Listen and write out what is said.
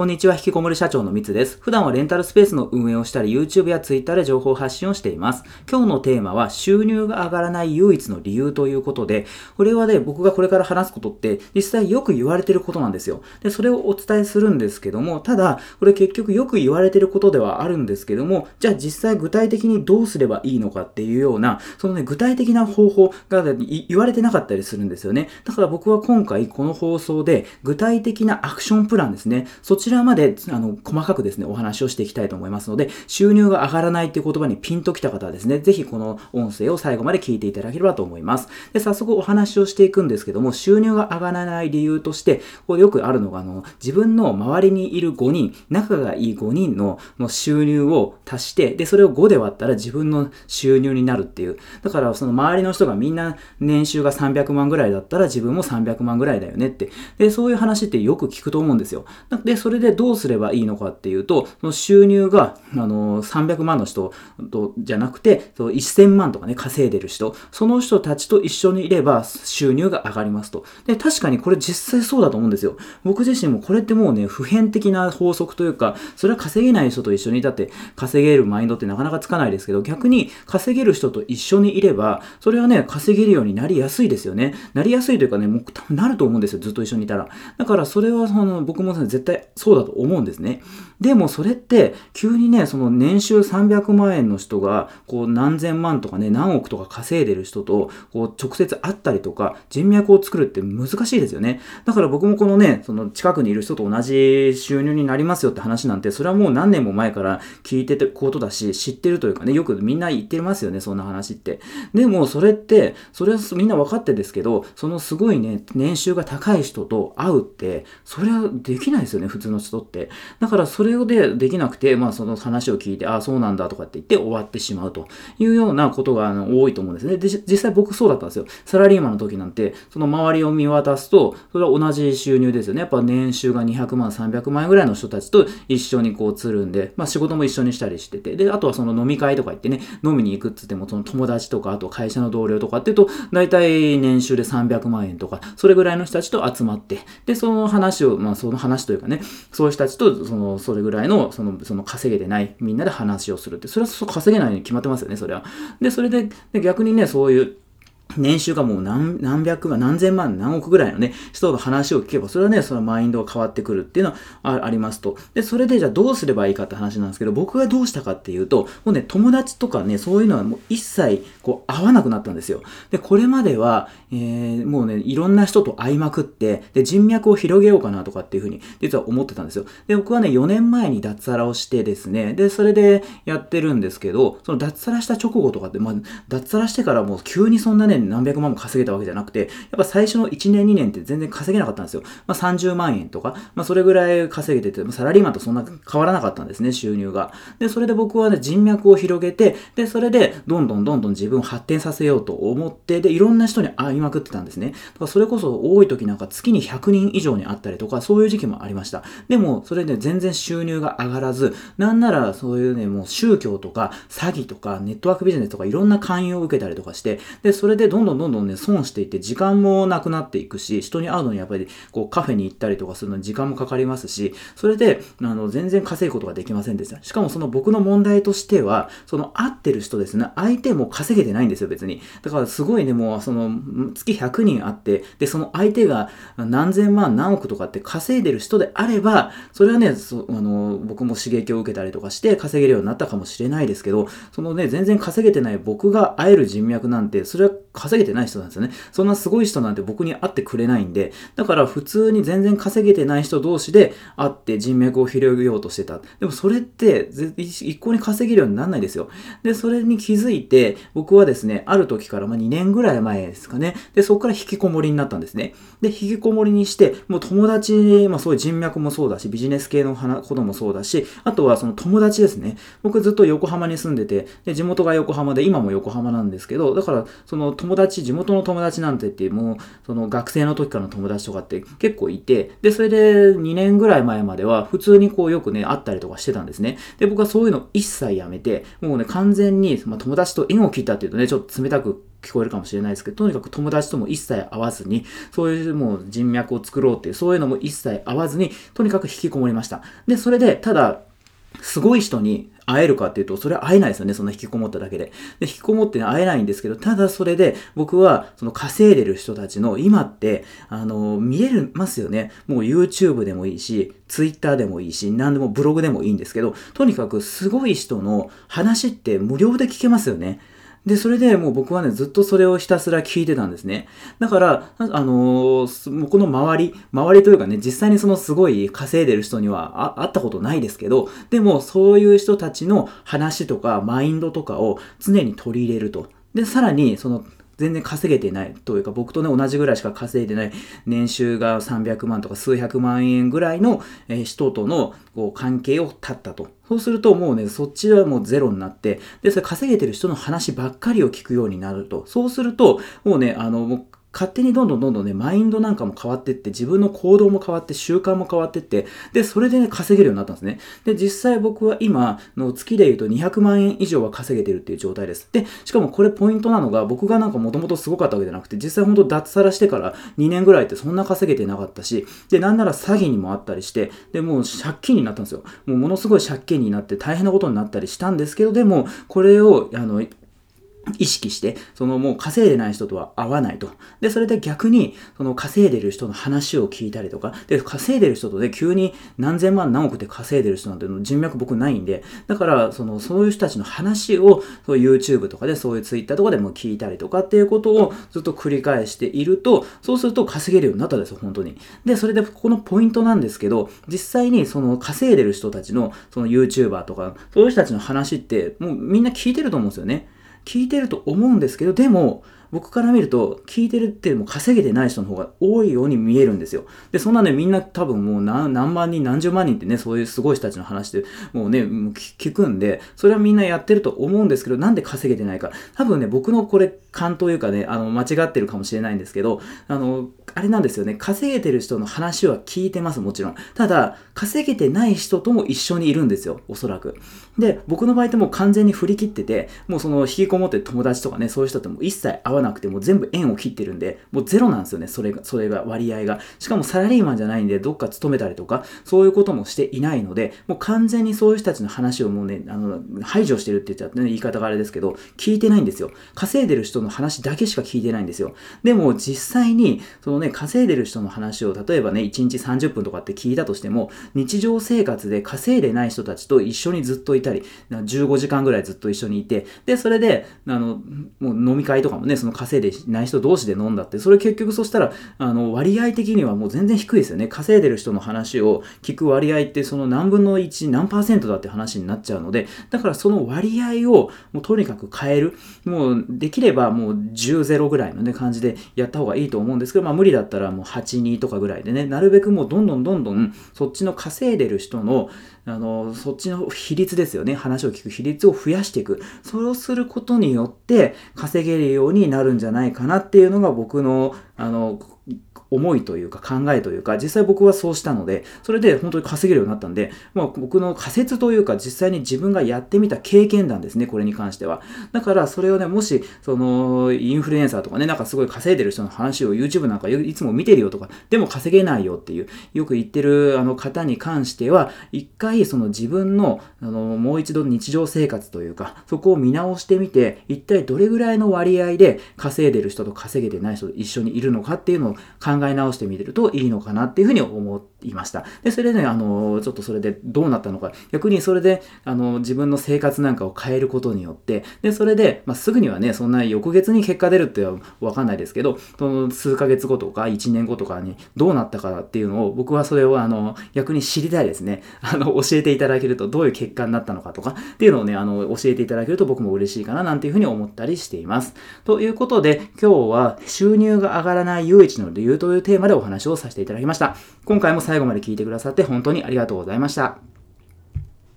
こんにちは、引きこもり社長のみつです。普段はレンタルスペースの運営をしたり、YouTube や Twitter で情報発信をしています。今日のテーマは、収入が上がらない唯一の理由ということで、これはね、僕がこれから話すことって、実際よく言われてることなんですよ。で、それをお伝えするんですけども、ただ、これ結局よく言われてることではあるんですけども、じゃあ実際具体的にどうすればいいのかっていうような、そのね、具体的な方法が言われてなかったりするんですよね。だから僕は今回この放送で、具体的なアクションプランですね。そちちらまで、あの、細かくですね、お話をしていきたいと思いますので、収入が上がらないっていう言葉にピンときた方はですね、ぜひこの音声を最後まで聞いていただければと思います。で、早速お話をしていくんですけども、収入が上がらない理由として、これよくあるのが、あの、自分の周りにいる5人、仲がいい5人のの収入を足して、で、それを5で割ったら自分の収入になるっていう。だから、その周りの人がみんな年収が300万ぐらいだったら自分も300万ぐらいだよねって。で、そういう話ってよく聞くと思うんですよ。で、そそれでどうすればいいのかっていうと、その収入が、あの、300万の人とじゃなくて、その1000万とかね、稼いでる人、その人たちと一緒にいれば収入が上がりますと。で、確かにこれ実際そうだと思うんですよ。僕自身もこれってもうね、普遍的な法則というか、それは稼げない人と一緒にいたって稼げるマインドってなかなかつかないですけど、逆に稼げる人と一緒にいれば、それはね、稼げるようになりやすいですよね。なりやすいというかね、もう多分なると思うんですよ。ずっと一緒にいたら。だからそれはその僕も、ね、絶対そうだと思うんですね。でもそれって急にね、その年収300万円の人がこう何千万とかね、何億とか稼いでる人とこう直接会ったりとか人脈を作るって難しいですよね。だから僕もこのね、その近くにいる人と同じ収入になりますよって話なんて、それはもう何年も前から聞いててことだし、知ってるというかね、よくみんな言ってますよね、そんな話って。でもそれって、それはみんな分かってですけど、そのすごいね、年収が高い人と会うって、それはできないですよね、普通の人って。だからそれでできなくて、まあその話を聞いて、ああ、そうなんだとかって言って終わってしまうというようなことがあの多いと思うんですね。で、実際僕そうだったんですよ。サラリーマンの時なんて、その周りを見渡すと、それは同じ収入ですよね。やっぱ年収が200万、300万円ぐらいの人たちと一緒にこうつるんで、まあ仕事も一緒にしたりしてて、で、あとはその飲み会とか行ってね、飲みに行くっつっても、その友達とか、あと会社の同僚とかっていうと、大体年収で300万円とか、それぐらいの人たちと集まって、で、その話を、まあその話というかね、そういう人たちと、その、それぐらいの、その、その稼げてないみんなで話をするって、それはそ稼げないに決まってますよね、それは。で、それで、で逆にね、そういう、年収がもう何何百万、何千万、何億ぐらいのね、人の話を聞けば、それはね、そのマインドが変わってくるっていうのはありますと。で、それでじゃあどうすればいいかって話なんですけど、僕がどうしたかっていうと、もうね、友達とかね、そういうのはもう一切こう会わなくなったんですよ。で、これまでは、えー、もうね、いろんな人と会いまくって、で、人脈を広げようかなとかっていうふうに、実は思ってたんですよ。で、僕はね、4年前に脱サラをしてですね、で、それでやってるんですけど、その脱サラした直後とかって、まあ、脱サラしてからもう急にそんなね、何百万も稼げたわけじゃなくて、やっぱ最初の1年2年って全然稼げなかったんですよ。まあ、30万円とか、まあ、それぐらい稼げてて、サラリーマンとそんな変わらなかったんですね、収入が。で、それで僕はね、人脈を広げて、で、それで、どんどんどんどん自分を発展させようと思って、で、いろんな人に会いまくってたんですね。だからそれこそ多い時なんか月に100人以上に会ったりとか、そういう時期もありました。でも、それで全然収入が上がらず、なんならそういうね、もう宗教とか詐欺とかネットワークビジネスとかいろんな勧誘を受けたりとかして、で、それでどんどんどんどんね、損していって時間もなくなっていくし、人に会うのにやっぱりこうカフェに行ったりとかするのに時間もかかりますし、それであの全然稼ぐことができませんでした。しかもその僕の問題としては、その会ってる人ですね、相手も稼げてないんですよ、別に。だからすごいね、もうその月100人会って、で、その相手が何千万何億とかって稼いでる人であれば、それはね、そあの僕も刺激を受けたりとかして稼げるようになったかもしれないですけど、そのね、全然稼げてない僕が会える人脈なんて、それは稼げてない人なんですよね。そんなすごい人なんて僕に会ってくれないんで、だから普通に全然稼げてない人同士で会って人脈を広げようとしてた。でもそれって一向に稼げるようにならないですよ。で、それに気づいて、僕はですね、ある時からま2年ぐらい前ですかね。で、そこから引きこもりになったんですね。で、引きこもりにして、もう友達、まあそういう人脈もそうだし、ビジネス系のこともそうだし、あとはその友達ですね。僕ずっと横浜に住んでて、で、地元が横浜で、今も横浜なんですけど、だからその友達、地元の友達なんてって、もうその学生の時からの友達とかって結構いて、で、それで2年ぐらい前までは普通にこうよくね、会ったりとかしてたんですね。で、僕はそういうの一切やめて、もうね、完全に、まあ、友達と縁を切ったっていうとね、ちょっと冷たく聞こえるかもしれないですけど、とにかく友達とも一切会わずに、そういうもう人脈を作ろうっていう、そういうのも一切会わずに、とにかく引きこもりました。で、それで、ただ、すごい人に会えるかっていうと、それは会えないですよね、そんな引きこもっただけで。で、引きこもって、会えないんですけど、ただそれで、僕は、その稼いでる人たちの、今って、あの、見えますよね。もう YouTube でもいいし、Twitter でもいいし、何でもブログでもいいんですけど、とにかくすごい人の話って無料で聞けますよね。で、それでもう僕はね、ずっとそれをひたすら聞いてたんですね。だから、あのー、この周り、周りというかね、実際にそのすごい稼いでる人には会ったことないですけど、でもそういう人たちの話とかマインドとかを常に取り入れると。で、さらに、その、全然稼げてないというか、僕とね、同じぐらいしか稼いでない、年収が300万とか数百万円ぐらいの、え人とのこう関係を断ったと。そうするともうね、そっちはもうゼロになって、で、それ稼げてる人の話ばっかりを聞くようになると。そうすると、もうね、あの、もう勝手にどんどんどんどんね、マインドなんかも変わってって、自分の行動も変わって、習慣も変わってって、で、それでね、稼げるようになったんですね。で、実際僕は今の月で言うと200万円以上は稼げてるっていう状態です。で、しかもこれポイントなのが、僕がなんかもともとすごかったわけじゃなくて、実際本当脱サラしてから2年ぐらいってそんな稼げてなかったし、で、なんなら詐欺にもあったりして、で、もう借金になったんですよ。もうものすごい借金になって大変なことになったりしたんですけど、でも、これを、あの、意識して、そのもう稼いでない人とは会わないと。で、それで逆に、その稼いでる人の話を聞いたりとか、で、稼いでる人とね、急に何千万何億で稼いでる人なんて人脈僕ないんで、だから、その、そういう人たちの話を、そう YouTube とかで、そういう Twitter とかでも聞いたりとかっていうことをずっと繰り返していると、そうすると稼げるようになったんですよ、本当に。で、それで、ここのポイントなんですけど、実際にその稼いでる人たちの、その YouTuber とか、そういう人たちの話って、もうみんな聞いてると思うんですよね。聞いてると思うんですけど、でも、僕から見ると、聞いてるっていうのも稼げてない人の方が多いように見えるんですよ。で、そんなね、みんな多分もう何万人、何十万人ってね、そういうすごい人たちの話でもうね、もう聞くんで、それはみんなやってると思うんですけど、なんで稼げてないか。多分ね、僕のこれ、勘というかね、あの、間違ってるかもしれないんですけど、あの、あれなんですよね。稼げてる人の話は聞いてます、もちろん。ただ、稼げてない人とも一緒にいるんですよ、おそらく。で、僕の場合ってもう完全に振り切ってて、もうその引きこもってる友達とかね、そういう人とも一切会わなくて、もう全部縁を切ってるんで、もうゼロなんですよね、それが、それが、割合が。しかもサラリーマンじゃないんで、どっか勤めたりとか、そういうこともしていないので、もう完全にそういう人たちの話をもうね、あの、排除してるって言っちゃってね、言い方があれですけど、聞いてないんですよ。稼いでる人の話だけしか聞いてないんですよ。でも実際に、そのね、稼いでる人の話を、例えばね、1日30分とかって聞いたとしても、日常生活で稼いでない人たちと一緒にずっといたり、15時間ぐらいずっと一緒にいて、で、それで、あの、もう飲み会とかもね、その稼いでない人同士で飲んだって、それ結局そしたら、あの、割合的にはもう全然低いですよね。稼いでる人の話を聞く割合って、その何分の1、何パーセントだって話になっちゃうので、だからその割合をもうとにかく変える。もう、できればもう10、0ぐらいのね、感じでやった方がいいと思うんですけど、まあ無理だったらもう8、2とかぐらいでね、なるべくもうどんどんどんどんそっちの稼いでる人の、あの、そっちの比率ですよね。話を聞く比率を増やしていく。それをすることによって稼げるようになるんじゃないかなっていうのが僕の、あの、思いというか考えというか、実際僕はそうしたので、それで本当に稼げるようになったんで、まあ僕の仮説というか実際に自分がやってみた経験談ですね、これに関しては。だからそれをね、もし、その、インフルエンサーとかね、なんかすごい稼いでる人の話を YouTube なんかいつも見てるよとか、でも稼げないよっていう、よく言ってるあの方に関しては、一回その自分の、あの、もう一度日常生活というか、そこを見直してみて、一体どれぐらいの割合で稼いでる人と稼げてない人と一緒にいるのかっていうのを考え直してみるといいのかなっていうふうに思いました。で、それでね、あの、ちょっとそれでどうなったのか、逆にそれで、あの、自分の生活なんかを変えることによって、で、それで、まあ、すぐにはね、そんな翌月に結果出るってわかんないですけど、その数ヶ月後とか1年後とかにどうなったかっていうのを、僕はそれを、あの、逆に知りたいですね。あの、教えていただけるとどういう結果になったのかとかっていうのをね、あの、教えていただけると僕も嬉しいかななんていうふうに思ったりしています。ということで、今日は収入が上がらない唯一の理由というテーマでお話をさせていただきました。今回も最後まで聞いてくださって本当にありがとうございました。